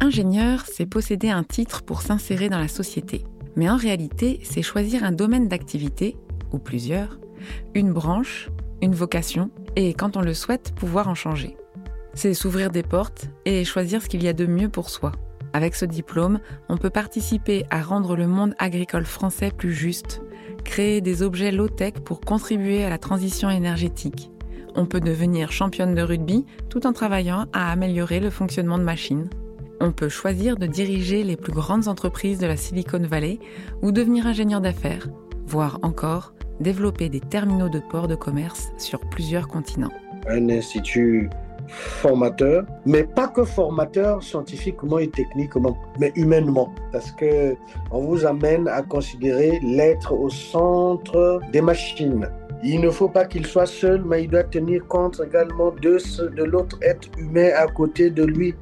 ingénieur, c'est posséder un titre pour s'insérer dans la société. Mais en réalité, c'est choisir un domaine d'activité, ou plusieurs, une branche, une vocation, et quand on le souhaite, pouvoir en changer. C'est s'ouvrir des portes et choisir ce qu'il y a de mieux pour soi. Avec ce diplôme, on peut participer à rendre le monde agricole français plus juste, créer des objets low-tech pour contribuer à la transition énergétique. On peut devenir championne de rugby tout en travaillant à améliorer le fonctionnement de machines. On peut choisir de diriger les plus grandes entreprises de la Silicon Valley ou devenir ingénieur d'affaires, voire encore développer des terminaux de port de commerce sur plusieurs continents. Un institut formateur, mais pas que formateur scientifiquement et techniquement, mais humainement, parce que on vous amène à considérer l'être au centre des machines. Il ne faut pas qu'il soit seul, mais il doit tenir compte également de, de l'autre être humain à côté de lui.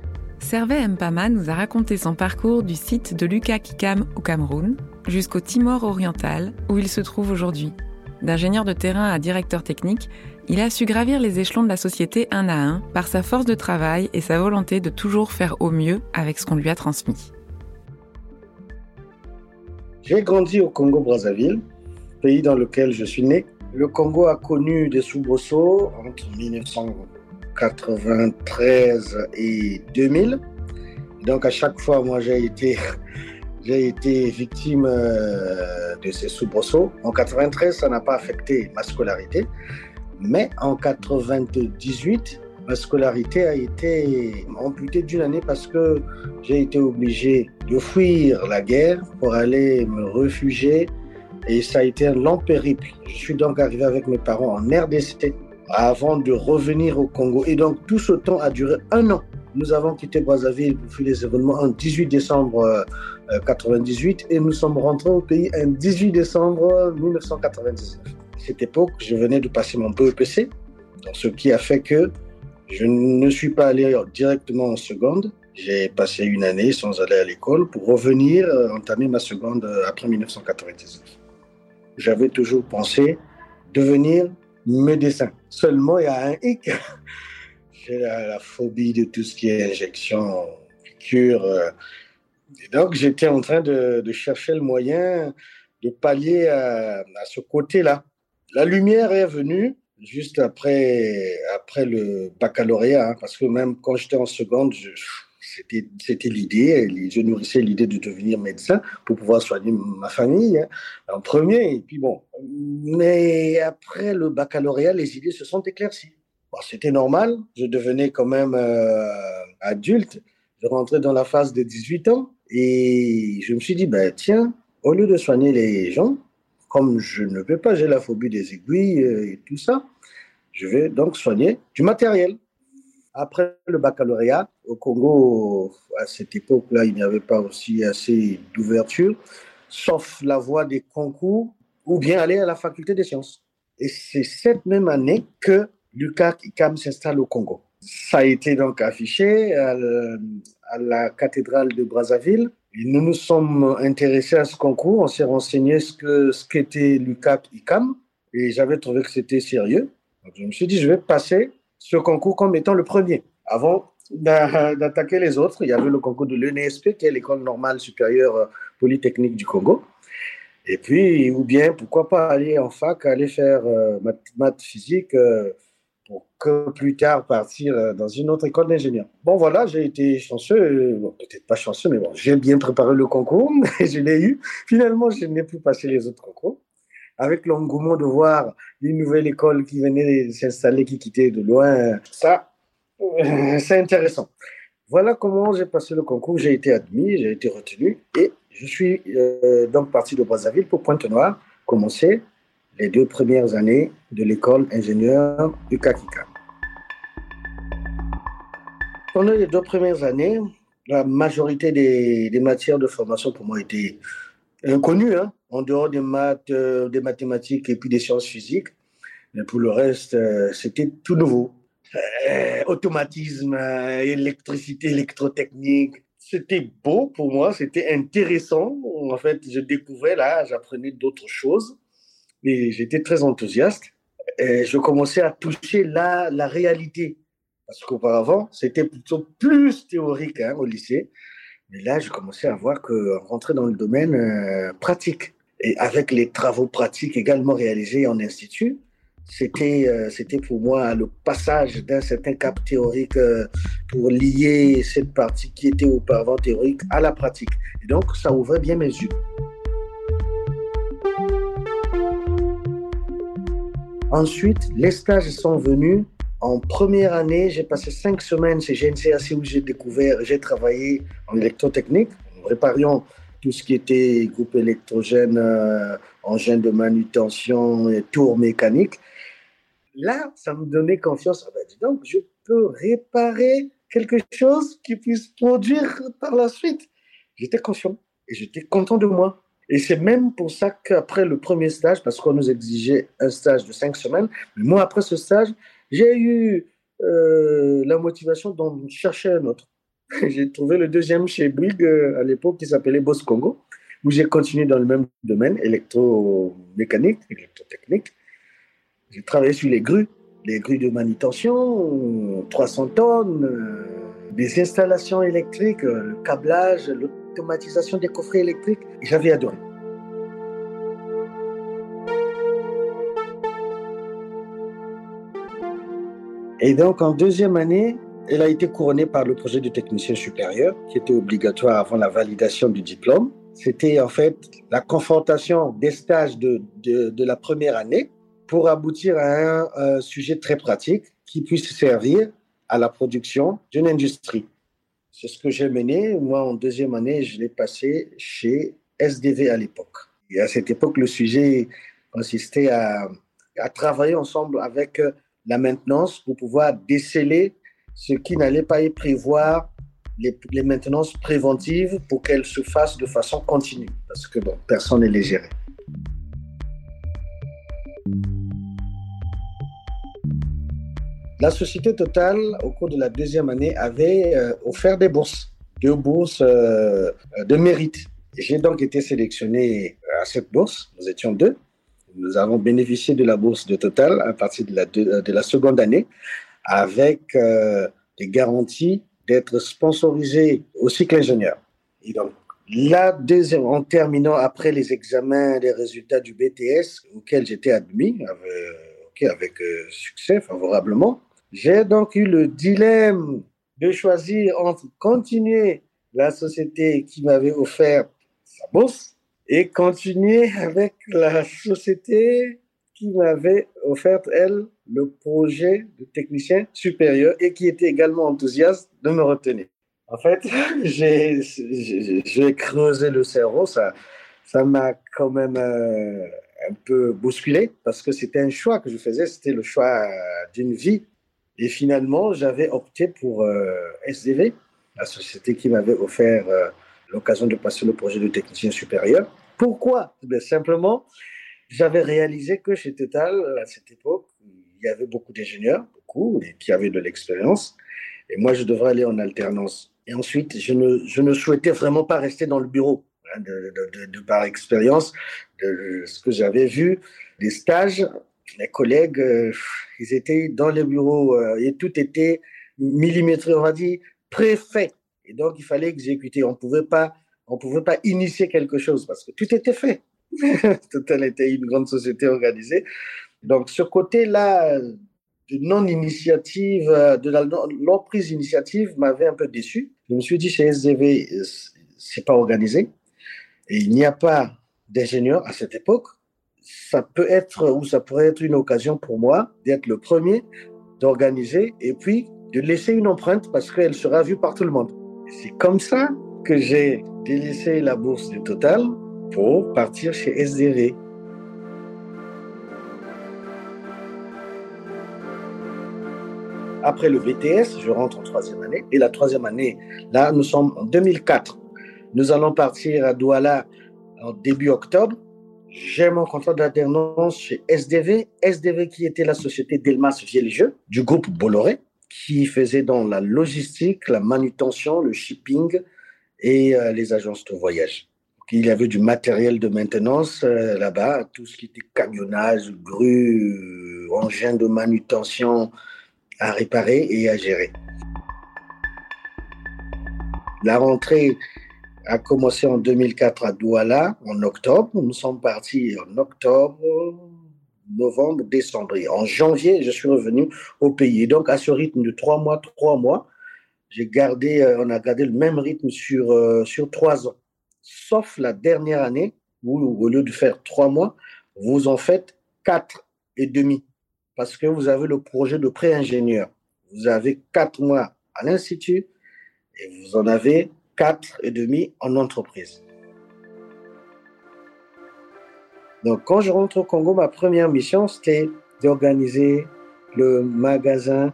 Servet Mpama nous a raconté son parcours du site de Luka Kikam au Cameroun jusqu'au Timor oriental où il se trouve aujourd'hui. D'ingénieur de terrain à directeur technique, il a su gravir les échelons de la société un à un par sa force de travail et sa volonté de toujours faire au mieux avec ce qu'on lui a transmis. J'ai grandi au Congo-Brazzaville, pays dans lequel je suis né. Le Congo a connu des soubresauts entre 1993 et 2000. Donc à chaque fois, moi j'ai été j'ai été victime euh, de ces soubresauts. En 93, ça n'a pas affecté ma scolarité. Mais en 98, ma scolarité a été amputée d'une année parce que j'ai été obligé de fuir la guerre pour aller me réfugier et ça a été un long périple. Je suis donc arrivé avec mes parents en RDC avant de revenir au Congo et donc tout ce temps a duré un an. Nous avons quitté Brazzaville pour fuir les événements en 18 décembre 98 euh, et nous sommes rentrés au pays en 18 décembre 1999 cette époque, je venais de passer mon BEPC, ce qui a fait que je ne suis pas allé directement en seconde. J'ai passé une année sans aller à l'école pour revenir euh, entamer ma seconde euh, après 1999. J'avais toujours pensé devenir médecin. Seulement, il y a un hic. J'ai la, phobie de tout ce qui est injection, cure. Euh. Et donc, j'étais en train de, chercher le moyen de pallier à ce côté-là. La lumière est venue juste après, après le baccalauréat, hein, parce que même quand j'étais en seconde, c'était l'idée, je nourrissais l'idée de devenir médecin pour pouvoir soigner ma famille hein, en premier. Et puis bon, mais après le baccalauréat, les idées se sont éclaircies. c'était normal, je devenais quand même euh, adulte, je rentrais dans la phase de 18 ans et je me suis dit, ben, tiens, au lieu de soigner les gens, comme je ne peux pas, j'ai la phobie des aiguilles euh, et tout ça, je vais donc soigner du matériel. Après le baccalauréat, au Congo, à cette époque-là, il n'y avait pas aussi assez d'ouverture, sauf la voie des concours ou bien aller à la faculté des sciences. Et c'est cette même année que Lucas Ikam s'installe au Congo. Ça a été donc affiché à, la cathédrale de Brazzaville nous nous sommes intéressés à ce concours, on s'est renseigné ce que ce qu'était l'UCAP ICAM et j'avais trouvé que c'était sérieux. Donc je me suis dit, je vais passer ce concours comme étant le premier. Avant d'attaquer les autres, il y avait le concours de l'ENSP, qui est l'école normale supérieure polytechnique du Congo. Et puis, ou bien, pourquoi pas aller en fac, aller faire euh, maths, physique, euh, pour que plus tard partir euh, dans une autre école d'ingénieur. Bon, voilà, j'ai été chanceux, euh, peut-être pas chanceux, mais bon, j'ai bien préparé le concours et je l'ai eu. Finalement, je n'ai plus passé les autres concours. Avec l'engouement de voir une nouvelle école qui venait s'installer, qui quittait de loin, ça, euh, c'est intéressant. Voilà comment j'ai passé le concours. J'ai été admis, j'ai été retenu et je suis donc parti de Brazzaville pour Pointe-Noire, commencer les deux premières années de l'école ingénieur du Kakika. Pendant les deux premières années, la majorité des, matières de formation pour moi étaient inconnues, hein, en dehors des maths, euh, des mathématiques et puis des sciences physiques. Mais pour le reste, euh, c'était tout nouveau. Euh, automatisme, électricité, électrotechnique. C'était beau pour moi, c'était intéressant. En fait, je découvrais là, j'apprenais d'autres choses et j'étais très enthousiaste. Et je commençais à toucher la, la réalité Parce qu'auparavant, c'était plutôt plus théorique hein, au lycée. Mais là, je commençais à voir que rentrer dans le domaine euh, pratique et avec les travaux pratiques également réalisés en institut, c'était euh, c'était pour moi le passage d'un certain cap théorique euh, pour lier cette partie qui était auparavant théorique à la pratique. Et donc, ça ouvrait bien mes yeux. Ensuite, les stages sont venus. En première année, j'ai passé cinq semaines chez GNCAC où j'ai découvert, j'ai travaillé en électrotechnique. Nous réparions tout ce qui était groupe électrogène, euh, engin de manutention et tours mécaniques. Là, ça me donnait confiance. Ah ben, donc, je peux réparer quelque chose qui puisse produire par la suite. J'étais confiant et j'étais content de moi. Et c'est même pour ça qu'après le premier stage, parce qu'on nous exigeait un stage de cinq semaines, mais moi, après ce stage, j'ai eu euh, la motivation d'en chercher un autre. j'ai trouvé le deuxième chez Bouygues euh, à l'époque qui s'appelait Boss Congo, où j'ai continué dans le même domaine, électromécanique, électrotechnique. J'ai travaillé sur les grues, les grues de manutention, 300 tonnes, euh, des installations électriques, le câblage, l'automatisation des coffrets électriques. J'avais adoré. Et donc, en deuxième année, elle a été couronnée par le projet de technicien supérieur, qui était obligatoire avant la validation du diplôme. C'était en fait la confrontation des stages de, de, la première année pour aboutir à un, sujet très pratique qui puisse servir à la production d'une industrie. C'est ce que j'ai mené. Moi, en deuxième année, je l'ai passé chez SDV à l'époque. Et à cette époque, le sujet consistait à, à travailler ensemble avec la maintenance pour pouvoir déceler ce qui n'allait pas y prévoir les, maintenances préventives pour qu'elles se fassent de façon continue, parce que bon, personne ne les gérait. La société Total, au cours de la deuxième année, avait euh, offert des bourses, deux bourses euh, de mérite. J'ai donc été sélectionné à cette bourse, nous étions deux. Nous avons bénéficié de la bourse de Total à partir de la, de la seconde année avec euh, des garanties d'être sponsorisé au cycle ingénieur. Et donc, la deuxième, en terminant après les examens, les résultats du BTS auquel j'étais admis avec, avec euh, succès favorablement, j'ai donc eu le dilemme de choisir entre continuer la société qui m'avait offert sa bourse et continuer avec la société qui m'avait offert, elle, le projet de technicien supérieur et qui était également enthousiaste de me retenir. En fait, j'ai creusé le cerveau, ça ça m'a quand même euh, un peu bousculé parce que c'était un choix que je faisais, c'était le choix d'une vie. Et finalement, j'avais opté pour euh, SDV, la société qui m'avait offert euh, l'occasion de passer le projet de technicien supérieur. Pourquoi? Eh Simplement, j'avais réalisé que chez Total, à cette époque, il y avait beaucoup d'ingénieurs, beaucoup, qui avaient de l'expérience. Et moi, je devrais aller en alternance. Et ensuite, je ne, je ne souhaitais vraiment pas rester dans le bureau. Hein, de, de, par expérience, de ce que j'avais vu, des stages, mes collègues, euh, ils étaient dans les bureaux euh, et tout était millimétré, on va dire, préfet. Et donc, il fallait exécuter. On ne pouvait pas initier quelque chose parce que tout était fait. Total était une grande société organisée. Donc, ce côté-là de non-initiative, de la non-prise d'initiative m'avait un peu déçu. Je me suis dit, chez SDV, c'est pas organisé. Et il n'y a pas d'ingénieur à cette époque. Ça peut être, ou ça pourrait être une occasion pour moi d'être le premier, d'organiser et puis de laisser une empreinte parce qu'elle sera vue par tout le monde. C'est comme ça que j'ai délaissé la bourse du Total pour partir chez SDV. Après le VTS, je rentre en troisième année. Et la troisième année, là, nous sommes en 2004. Nous allons partir à Douala en début octobre. J'ai mon contrat d'alternance chez SDV. SDV qui était la société d'Elmas Vieljeu du groupe Bolloré, qui faisait dans la logistique, la manutention, le shipping et euh, les agences de voyage il y avait du matériel de maintenance euh, là-bas, tout ce qui était camionnage, grue, engin de manutention, à réparer et à gérer. La rentrée a commencé en 2004 à Douala, en octobre. Nous sommes partis en octobre, novembre, décembre. en janvier, je suis revenu au pays. donc, à ce rythme de trois mois, trois mois, j'ai gardé, euh, on a gardé le même rythme sur, euh, sur trois ans. Sauf la dernière année, où au lieu de faire trois mois, vous en faites quatre et demi. Parce que vous avez le projet de pré-ingénieur. Vous avez quatre mois à l'Institut et vous en avez quatre et demi en entreprise. Donc, quand je rentre au Congo, ma première mission, c'était d'organiser le magasin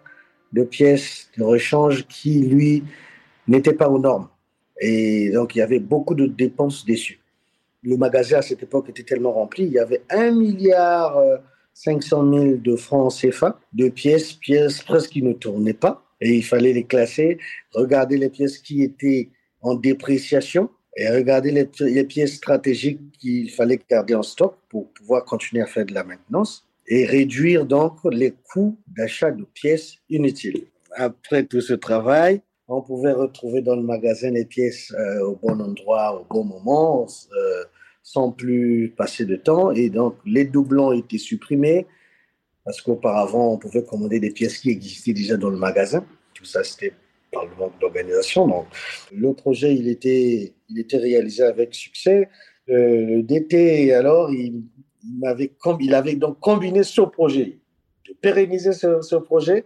de pièces de rechange qui, lui, n'était pas aux normes. Et donc, il y avait beaucoup de dépenses dessus. Le magasin, à cette époque, était tellement rempli. Il y avait 1 milliard 500 euh, 000 de francs CFA de pièces, pièces presque qui ne tournaient pas. Et il fallait les classer, regarder les pièces qui étaient en dépréciation et regarder les, pièces stratégiques qu'il fallait garder en stock pour pouvoir continuer à faire de la maintenance et réduire donc les coûts d'achat de pièces inutiles. Après tout ce travail, on pouvait retrouver dans le magasin les pièces euh, au bon endroit, au bon moment, euh, sans plus passer de temps. Et donc, les doublons étaient supprimés parce qu'auparavant, on pouvait commander des pièces qui existaient déjà dans le magasin. Tout ça, c'était par le manque d'organisation. Donc, le projet, il était, il était réalisé avec succès. Euh, DT, alors, il, avait, donc combiné ce projet, de pérenniser ce, projet,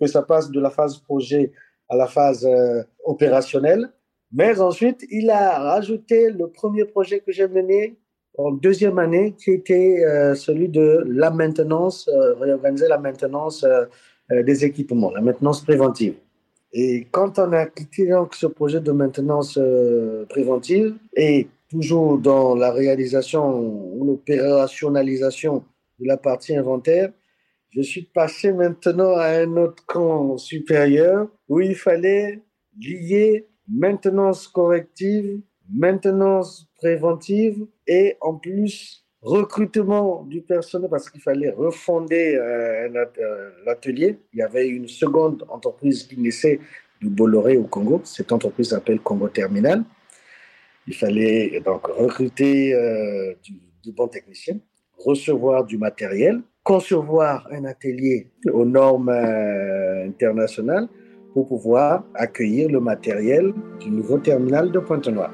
que ça passe de la phase projet à la phase euh, opérationnelle. Mais ensuite, il a rajouté le premier projet que j'ai mené en deuxième année, qui était euh, celui de la maintenance, réorganiser la maintenance des équipements, la maintenance préventive. Et quand on a quitté donc, ce projet de maintenance euh, préventive et toujours dans la réalisation ou l'opérationnalisation de la partie inventaire, je suis passé maintenant à un autre camp supérieur où il fallait lier maintenance corrective, maintenance préventive et en plus recrutement du personnel parce qu'il fallait refonder euh, euh, l'atelier. Il y avait une seconde entreprise qui naissait du Bolloré au Congo. Cette entreprise s'appelle Congo Terminal. Il fallait donc recruter euh, du, bons techniciens, recevoir du matériel, concevoir un atelier aux normes internationales pour pouvoir accueillir le matériel du nouveau terminal de Pointe-Noire.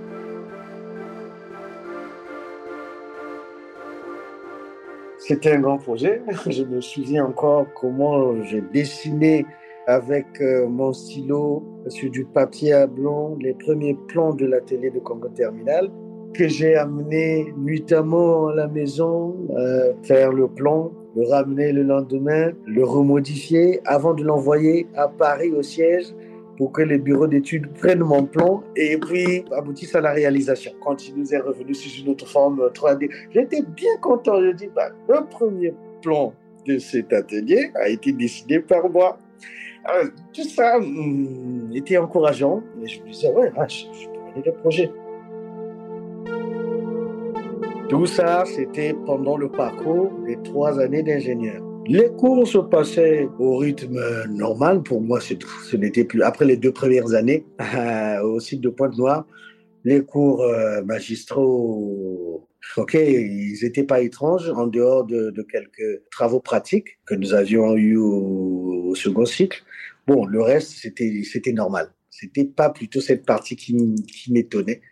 C'était un grand projet. Je me souviens encore comment j'ai dessiné avec euh, mon stylo sur du papier à blanc les premiers plans de l'atelier de Congo Terminal que j'ai amené nuitamment à la maison, euh, faire le plan, le ramener le lendemain, le remodifier avant de l'envoyer à Paris au siège pour que les bureaux d'études prennent mon plan et puis aboutissent à la réalisation. Quand il nous est revenu sous une autre forme 3D, j'étais bien content. Je dis, bah, le premier plan de cet atelier a été décidé par moi. tout ça hum, était encourageant, mais je me disais, ouais, ah, je, je peux mener le projet. Tout ça, c'était pendant le parcours des trois années d'ingénieur. Les cours se passaient au rythme normal. Pour moi, ce n'était plus. Après les deux premières années au site de Pointe-Noire, les cours euh, magistraux, ok, ils n'étaient pas étranges en dehors de, quelques travaux pratiques que nous avions eus au, second cycle. Bon, le reste, c'était, c'était normal. C'était pas plutôt cette partie qui, qui m'étonnait,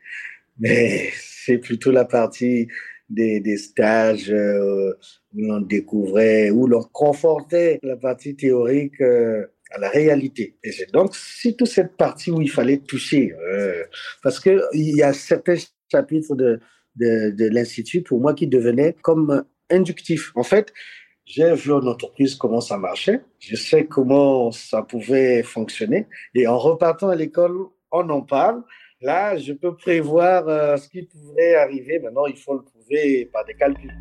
mais c'est plutôt la partie des, stages euh, où l'on découvrait, où l'on confortait la partie théorique euh, à la réalité. Et c'est donc c'est cette partie où il fallait toucher, euh, parce que il y a certains chapitres de, de, de l'institut pour moi qui devenaient comme inductifs. En fait, j'ai vu en entreprise comment ça marchait, je sais comment ça pouvait fonctionner, et en repartant à l'école, on en parle. Là, je peux prévoir ce qui pourrait arriver. Maintenant, il faut le par des calculs.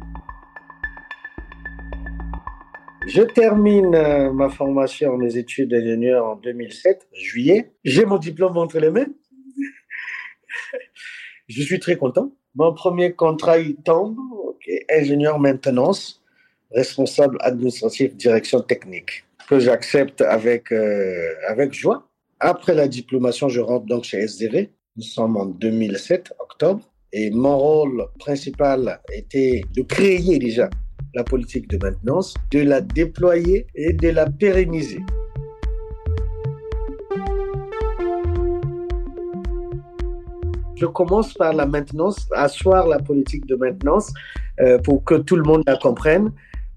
Je termine euh, ma formation, mes études d'ingénieur en 2007, juillet. J'ai mon diplôme entre les mains. Je suis très content. Mon premier contrat, il tombe. ingénieur maintenance, responsable administratif, direction technique. que j'accepte avec, euh, avec joie. Après la diplomation, je rentre donc chez SDV. Nous sommes en 2007, octobre. Et mon rôle principal était de créer déjà la politique de maintenance, de la déployer et de la pérenniser. Je commence par la maintenance, asseoir la politique de maintenance euh, pour que tout le monde la comprenne.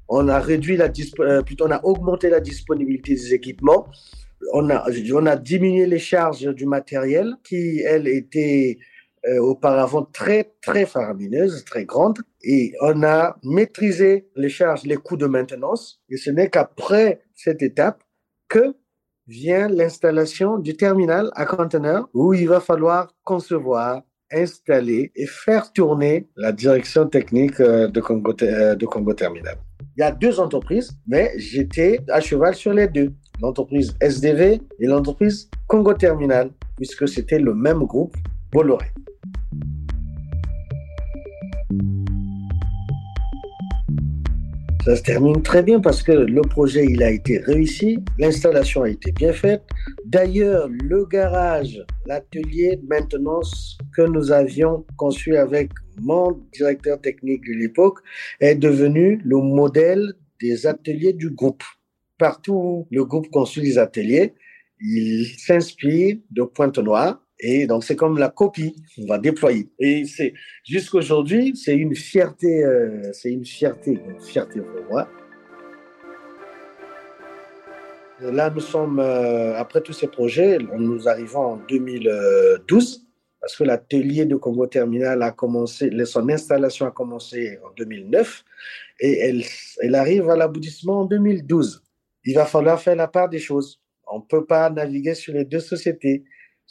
On a réduit la euh, on a augmenté la disponibilité des équipements. On a, on a diminué les charges du matériel qui, elles, étaient euh, auparavant très, très faramineuses, très grandes. Et on a maîtrisé les charges, les coûts de maintenance. Et ce n'est qu'après cette étape que vient l'installation du terminal à conteneur où il va falloir concevoir, installer et faire tourner la direction technique euh, de Congo, euh, de Congo Terminal. Il y a deux entreprises, mais j'étais à cheval sur les deux. L'entreprise SDV et l'entreprise Congo Terminal, puisque c'était le même groupe Bolloré. Ça se termine très bien parce que le projet il a été réussi, l'installation a été bien faite. D'ailleurs, le garage, l'atelier de maintenance que nous avions conçu avec mon directeur technique de l'époque est devenu le modèle des ateliers du groupe. Partout où le groupe construit des ateliers, il s'inspire de Pointe-Noire et donc, c'est comme la copie qu'on va déployer. Et c'est, jusqu'aujourd'hui, c'est une fierté, euh, c'est une fierté, fierté pour moi. Là, nous sommes, euh, après tous ces projets, nous arrivons en 2012, parce que l'atelier de Congo Terminal a commencé, son installation a commencé en 2009, et elle, elle arrive à l'aboutissement en 2012. Il va falloir faire la part des choses. On ne peut pas naviguer sur les deux sociétés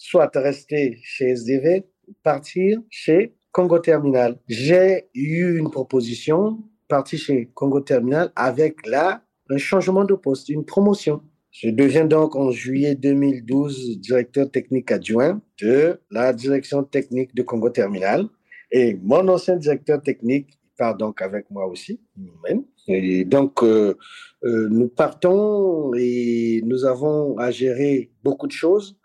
soit rester chez SDV, partir chez Congo Terminal. J'ai eu une proposition, partir chez Congo Terminal avec là un changement de poste, une promotion. Je deviens donc en juillet 2012 directeur technique adjoint de la direction technique de Congo Terminal. Et mon ancien directeur technique part donc avec moi aussi, Et donc, euh, euh, nous partons et nous avons à gérer beaucoup de choses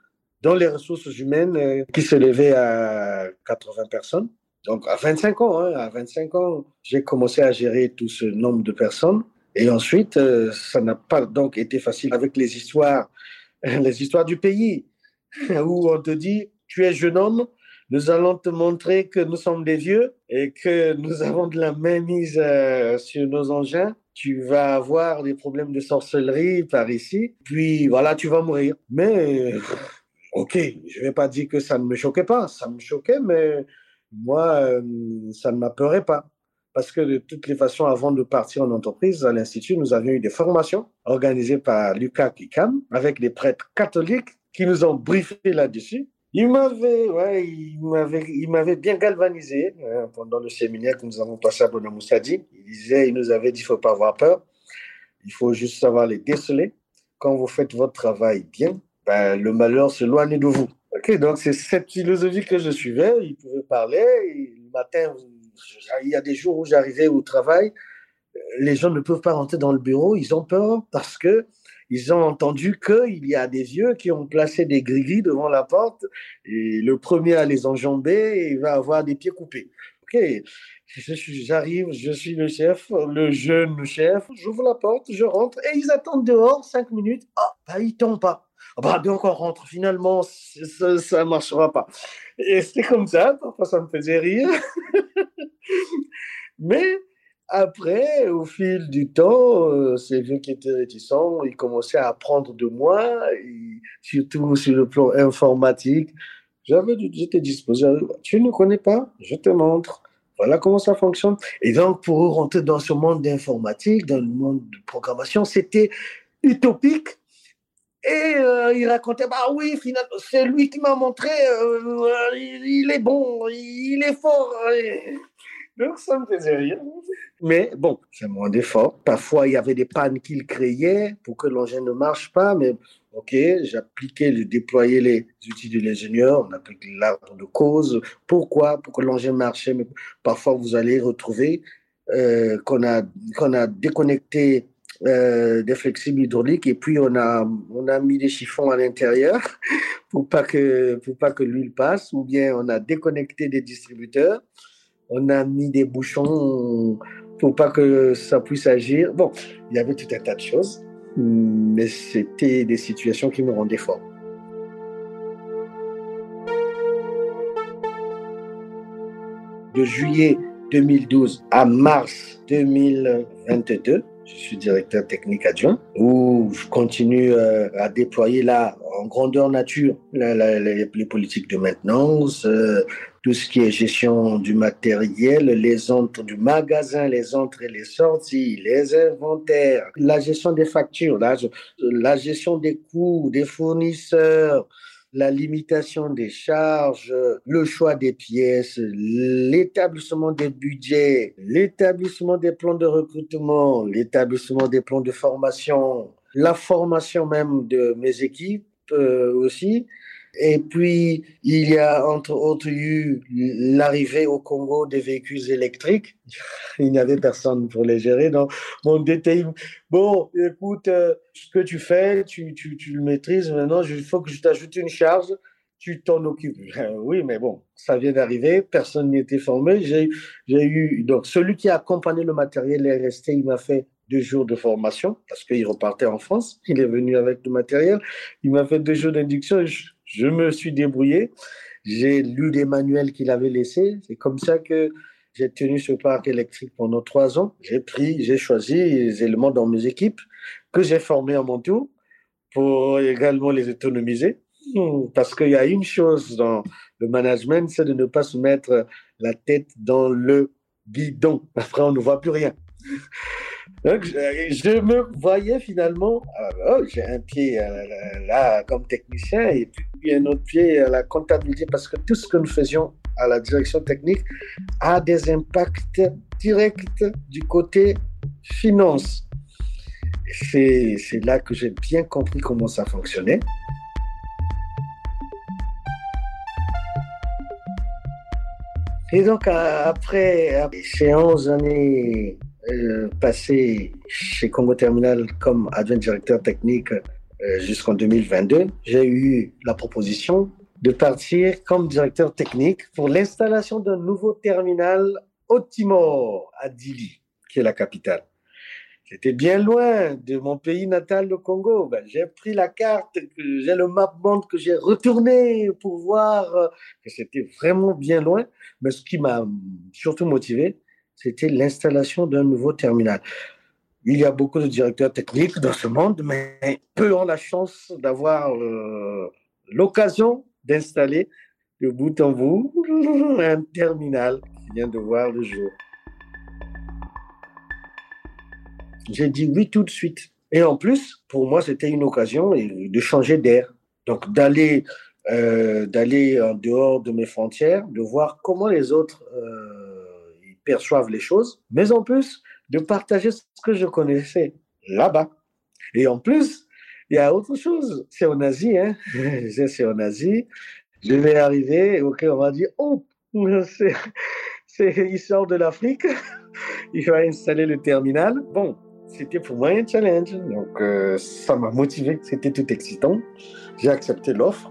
dans les ressources humaines euh, qui s'élevaient à 80 personnes. Donc à 25 ans, hein, à 25 ans, j'ai commencé à gérer tout ce nombre de personnes. Et ensuite, euh, ça n'a pas donc été facile avec les histoires, les histoires du pays, où on te dit, tu es jeune homme, nous allons te montrer que nous sommes des vieux et que nous avons de la mainmise euh, sur nos engins. Tu vas avoir des problèmes de sorcellerie par ici, puis voilà, tu vas mourir. Mais Ok, je vais pas dire que ça ne me choquait pas, ça me choquait, mais moi, euh, ça ne m'apeurait pas. Parce que de toutes les façons, avant de partir en entreprise, à l'Institut, nous avions eu des formations organisées par Lucas Kikam avec des prêtres catholiques qui nous ont briefé là-dessus. Il m'avait, ouais, il m'avait, il m'avait bien galvanisé hein, pendant le séminaire que nous avons passé à Bonamoussadi. Il disait, il nous avait dit, il faut pas avoir peur. Il faut juste savoir les déceler. Quand vous faites votre travail bien, ben, le malheur s'éloigne de vous. Ok, donc c'est cette philosophie que je suivais. Il pouvait parler. le matin, il y a des jours où j'arrivais au travail, les gens ne peuvent pas rentrer dans le bureau. Ils ont peur parce que ils ont entendu qu'il y a des vieux qui ont placé des grilles devant la porte et le premier à les enjamber, il va avoir des pieds coupés. Ok, j'arrive, je suis le chef, le jeune chef, j'ouvre la porte, je rentre et ils attendent dehors cinq minutes. Ah, bah, ils tombent pas. Ah bah, donc on rentre, finalement, ça ne marchera pas. Et c'était comme ça, parfois ça me faisait rire. Mais après, au fil du temps, euh, ces vieux qui étaient réticents, ils commençaient à apprendre de moi, surtout sur le plan informatique. J'avais, j'étais disposé. Tu ne connais pas? Je te montre. Voilà comment ça fonctionne. Et donc, pour rentrer dans ce monde d'informatique, dans le monde de programmation, c'était utopique et euh, il racontait, bah oui, finalement, c'est lui qui m'a montré, euh, il, est bon, il est fort. Donc ça me faisait rire. Mais bon, c'est moins d'effort. Parfois, il y avait des pannes qu'il créait pour que l'engin ne marche pas, mais ok, j'appliquais, je déployais les outils de l'ingénieur, on applique l'arbre de cause. Pourquoi? Pour que l'engin marche. Mais parfois, vous allez retrouver euh, qu'on a, déconnecté euh, des flexibles hydrauliques et puis on a, mis des chiffons à l'intérieur pour pas pas que l'huile passe ou bien on a déconnecté des distributeurs, on a mis des bouchons pour pas que ça puisse agir. Bon, il y avait tout un tas de choses, mais c'était des situations qui me rendaient fort. De juillet 2012 à mars 2022, je suis directeur technique adjoint, où je continue euh, à déployer là, en grandeur nature, les, politiques de maintenance, euh, tout ce qui est gestion du matériel, les entrées du magasin, les entrées et les sorties, les inventaires, la gestion des factures, la gestion des coûts, des fournisseurs, la limitation des charges, le choix des pièces, l'établissement des budgets, l'établissement des plans de recrutement, l'établissement des plans de formation, la formation même de mes équipes euh, aussi, et puis, il y a entre autres eu l'arrivée au Congo des véhicules électriques. Il n'y avait personne pour les gérer. Donc, mon détail, bon, écoute, euh, ce que tu fais, tu, tu, tu le maîtrises. Maintenant, il faut que je t'ajoute une charge. Tu t'en occupes. Oui, mais bon, ça vient d'arriver. Personne n'y était formé. J'ai eu, donc, celui qui a accompagné le matériel est resté. Il m'a fait deux jours de formation parce qu'il repartait en France. Il est venu avec le matériel. Il m'a fait deux jours d'induction. Me suis débrouillé. J'ai lu des manuels qu'il avait laissés. C'est comme ça que j'ai tenu ce parc électrique pendant trois ans. J'ai pris, j'ai choisi les éléments dans mes équipes que j'ai formés à mon tour pour également les autonomiser. Parce qu'il y a une chose dans le management, c'est de ne pas se mettre la tête dans le guidon. Après, on ne voit plus rien. Donc, je me voyais finalement, oh, j'ai un pied euh, là comme technicien et puis un autre pied à la comptabilité parce que tout ce que nous faisions à la direction technique a des impacts directs du côté finance. C'est là que j'ai bien compris comment ça fonctionnait. Et donc, après, après 11 années euh, passé chez Congo Terminal comme adjoint directeur technique euh, jusqu'en 2022, j'ai eu la proposition de partir comme directeur technique pour l'installation d'un nouveau terminal au Timor, à Dili, qui est la capitale. J'étais bien loin de mon pays natal, le Congo. Ben, j'ai pris la carte, j'ai le map monde que j'ai retourné pour voir euh, que c'était vraiment bien loin. Mais ce qui m'a surtout motivé, c'était l'installation d'un nouveau terminal. Il y a beaucoup de directeurs techniques dans ce monde, mais peu ont la chance d'avoir euh, l'occasion d'installer de bout en bout un terminal qui vient de voir le jour. J'ai dit oui tout de suite. Et en plus, pour moi, c'était une occasion de changer d'air. Donc d'aller euh, d'aller en dehors de mes frontières, de voir comment les autres euh, perçoivent les choses, mais en plus de partager ce que je connaissais là-bas. Et en plus, il y a autre chose. C'est en Asie, hein. C'est en Asie. Je vais arriver, ok, on va dire, oh, c'est, il sort de l'Afrique, il va installer le terminal. Bon, c'était pour moi un challenge. Donc, euh, ça m'a motivé. C'était tout excitant. J'ai accepté l'offre.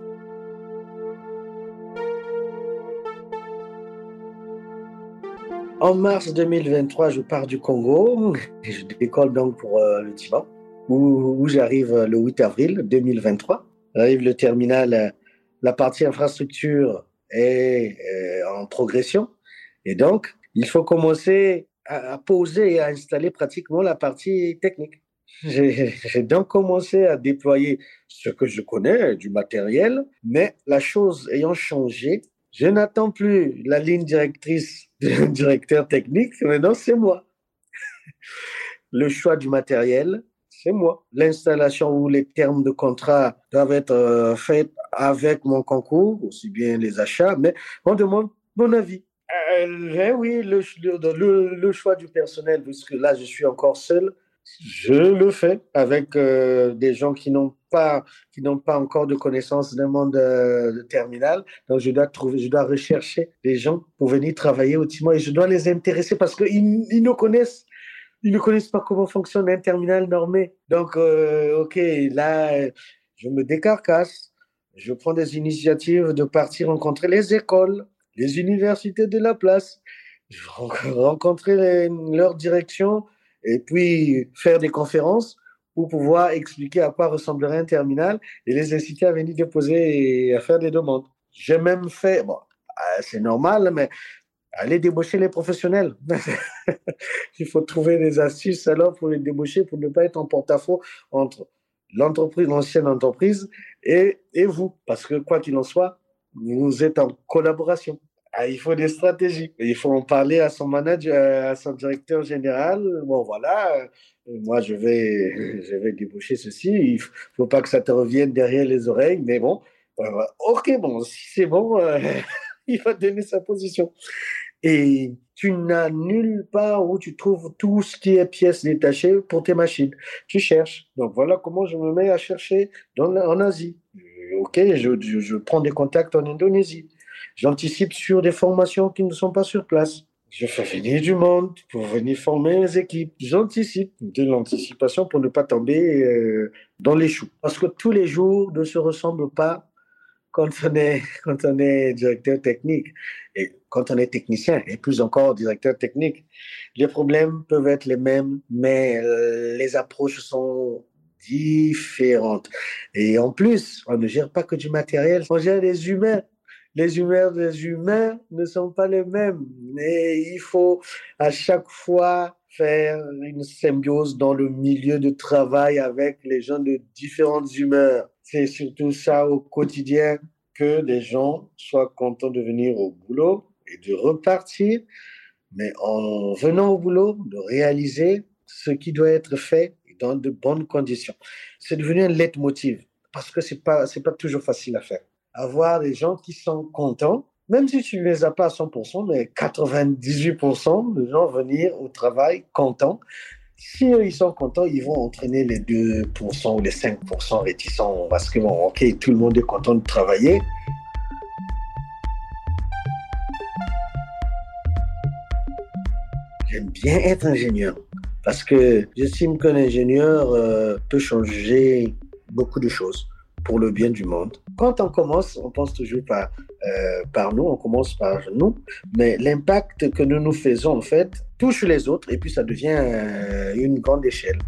En mars 2023, je pars du Congo. Je décolle donc pour euh, le Tibet, où, j'arrive le 8 avril 2023. J'arrive le terminal, euh, la partie infrastructure est euh, en progression. Et donc, il faut commencer à, poser et à installer pratiquement la partie technique. J'ai donc commencé à déployer ce que je connais du matériel, mais la chose ayant changé, je n'attends plus la ligne directrice directeur technique, maintenant c'est moi. Le choix du matériel, c'est moi. L'installation ou les termes de contrat doivent être euh, faits avec mon concours, aussi bien les achats, mais on demande mon avis. Euh, oui, le, le, le, choix du personnel, puisque là je suis encore seul, je le fais avec euh, des gens qui n'ont qui n'ont pas encore de connaissances d'un monde euh, terminal. Donc je dois trouver, je dois rechercher des gens pour venir travailler au Timor et je dois les intéresser parce qu'ils ils ne connaissent Ils ne connaissent pas comment fonctionne un terminal normé. Donc, euh, OK, là, je me décarcasse. Je prends des initiatives de partir rencontrer les écoles, les universités de la place, rencontrer leur direction et puis faire des conférences pour pouvoir expliquer à quoi ressemblerait un terminal et les inciter à venir déposer et à faire des demandes. J'ai même fait, bon, euh, c'est normal, mais aller débaucher les professionnels. Il faut trouver des astuces alors pour les débaucher, pour ne pas être en porte-à-faux entre l'entreprise, l'ancienne entreprise et, et vous. Parce que quoi qu'il en soit, vous êtes en collaboration. Ah, il faut des stratégies. Il faut en parler à son manager, à son directeur général. Bon, voilà, euh, moi, je vais, je vais déboucher ceci. Il faut pas que ça te revienne derrière les oreilles, mais bon, euh, ok, bon, si c'est bon, euh, il va donner sa position. Et tu n'as nulle part où tu trouves tout ce qui est pièces détachées pour tes machines. Tu cherches. Donc voilà comment je me mets à chercher en Asie. Ok, je prends des contacts en Indonésie. J'anticipe sur des formations qui ne sont pas sur place. Je fais venir du monde pour venir former les équipes. J'anticipe de l'anticipation pour ne pas tomber euh, dans les choux. Parce que tous les jours ne se ressemblent pas quand on est, quand on est directeur technique et quand on est technicien et plus encore directeur technique. Les problèmes peuvent être les mêmes, mais euh, les approches sont différentes. Et en plus, on ne gère pas que du matériel, on gère des humains les humeurs des humains ne sont pas les mêmes. Et il faut à chaque fois faire une symbiose dans le milieu de travail avec les gens de différentes humeurs. C'est surtout ça au quotidien que les gens soient contents de venir au boulot et de repartir, mais en venant au boulot, de réaliser ce qui doit être fait dans de bonnes conditions. C'est devenu un leitmotiv parce que pas c'est pas toujours facile à faire avoir des gens qui sont contents, même si tu ne les as pas à 100%, mais 98% de gens venir au travail contents. Si ils sont contents, ils vont entraîner les 2% ou les 5% réticents parce que, bon, ok, tout le monde est content de travailler. J'aime bien être ingénieur parce que j'estime qu'un ingénieur euh, peut changer beaucoup de choses pour le bien du monde. Quand on commence, on pense toujours par, euh, par nous, on commence par nous, mais l'impact que nous nous faisons, en fait, touche les autres et puis ça devient euh, une grande échelle.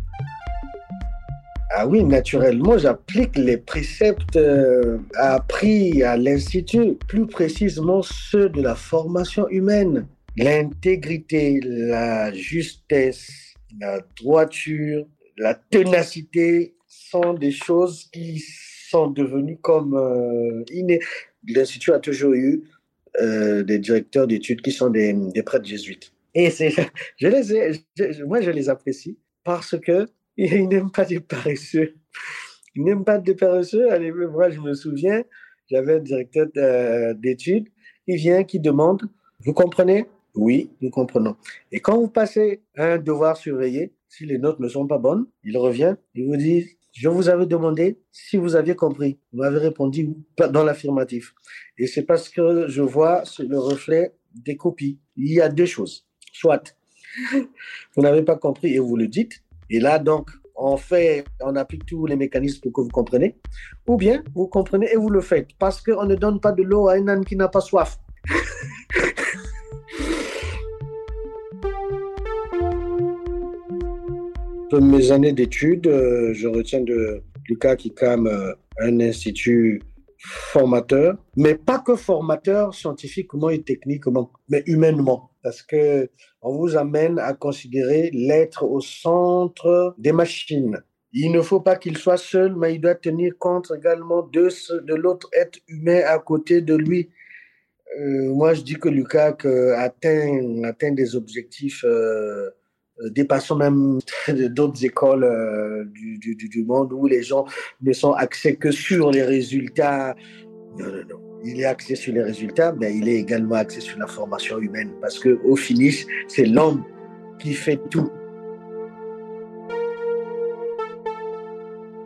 Ah oui, naturellement, j'applique les préceptes euh, appris à l'Institut, plus précisément ceux de la formation humaine. L'intégrité, la justesse, la droiture, la ténacité sont des choses qui sont devenus comme euh, L'Institut a toujours eu euh, des directeurs d'études qui sont des, des prêtres jésuites. Et c'est, je les moi, je les apprécie parce que ils n'aiment pas des paresseux. Ils n'aiment pas des paresseux. Allez, moi, je me souviens, j'avais un directeur euh, d'études qui vient, qui demande, vous comprenez? Oui, nous comprenons. Et quand vous passez un devoir surveillé, si les notes ne sont pas bonnes, il revient, il vous dit, je vous avais demandé si vous aviez compris. Vous m'avez répondu dans l'affirmatif. Et c'est parce que je vois le reflet des copies. Il y a deux choses. Soit vous n'avez pas compris et vous le dites. Et là, donc, on fait, on applique tous les mécanismes pour que vous compreniez. Ou bien, vous comprenez et vous le faites. Parce qu'on ne donne pas de l'eau à un âne qui n'a pas soif. De mes années d'études, euh, je retiens de Lucas Kikam euh, un institut formateur, mais pas que formateur scientifiquement et techniquement, mais humainement, parce que on vous amène à considérer l'être au centre des machines. Il ne faut pas qu'il soit seul, mais il doit tenir compte également de, de l'autre être humain à côté de lui. Euh, moi, je dis que Lucas atteint, atteint des objectifs dépassons même d'autres écoles euh, du, du, du, monde où les gens ne sont axés que sur les résultats. Non, non, non. Il est axé sur les résultats, mais il est également axé sur la formation humaine parce que au finish, c'est l'homme qui fait tout.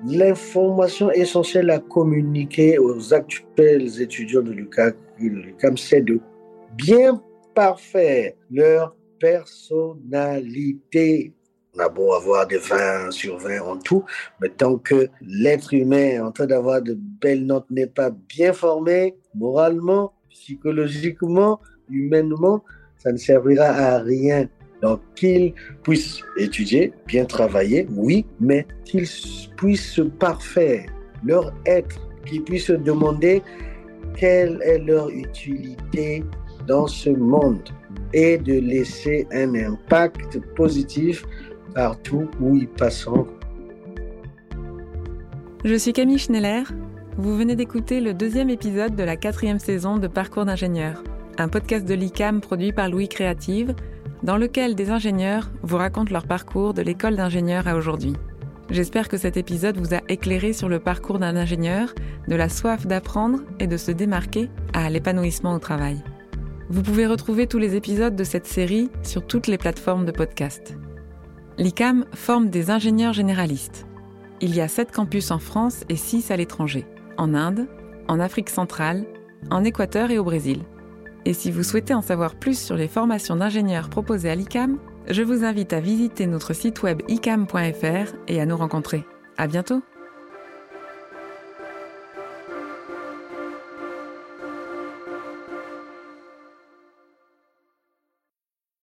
L'information essentielle à communiquer aux actuels étudiants de l'UCAM, c'est de bien parfaire leur personnalité On a beau avoir des 20 sur 20 en tout, mais tant que l'être humain en train d'avoir de belles notes n'est pas bien formé, moralement, psychologiquement, humainement, ça ne servira à rien. Donc, qu'ils puissent étudier, bien travailler, oui, mais qu'ils puissent se parfaire leur être, qu'ils puissent se demander quelle est leur utilité dans ce monde et de laisser un impact positif partout où ils passeront. Je suis Camille Schneller. Vous venez d'écouter le deuxième épisode de la quatrième saison de Parcours d'ingénieur, un podcast de l'ICAM produit par Louis Créative, dans lequel des ingénieurs vous racontent leur parcours de l'école d'ingénieur à aujourd'hui. J'espère que cet épisode vous a éclairé sur le parcours d'un ingénieur, de la soif d'apprendre et de se démarquer à l'épanouissement au travail. Vous pouvez retrouver tous les épisodes de cette série sur toutes les plateformes de podcast. L'ICAM forme des ingénieurs généralistes. Il y a 7 campus en France et 6 à l'étranger, en Inde, en Afrique centrale, en Équateur et au Brésil. Et si vous souhaitez en savoir plus sur les formations d'ingénieurs proposées à l'ICAM, je vous invite à visiter notre site web icam.fr et à nous rencontrer. À bientôt!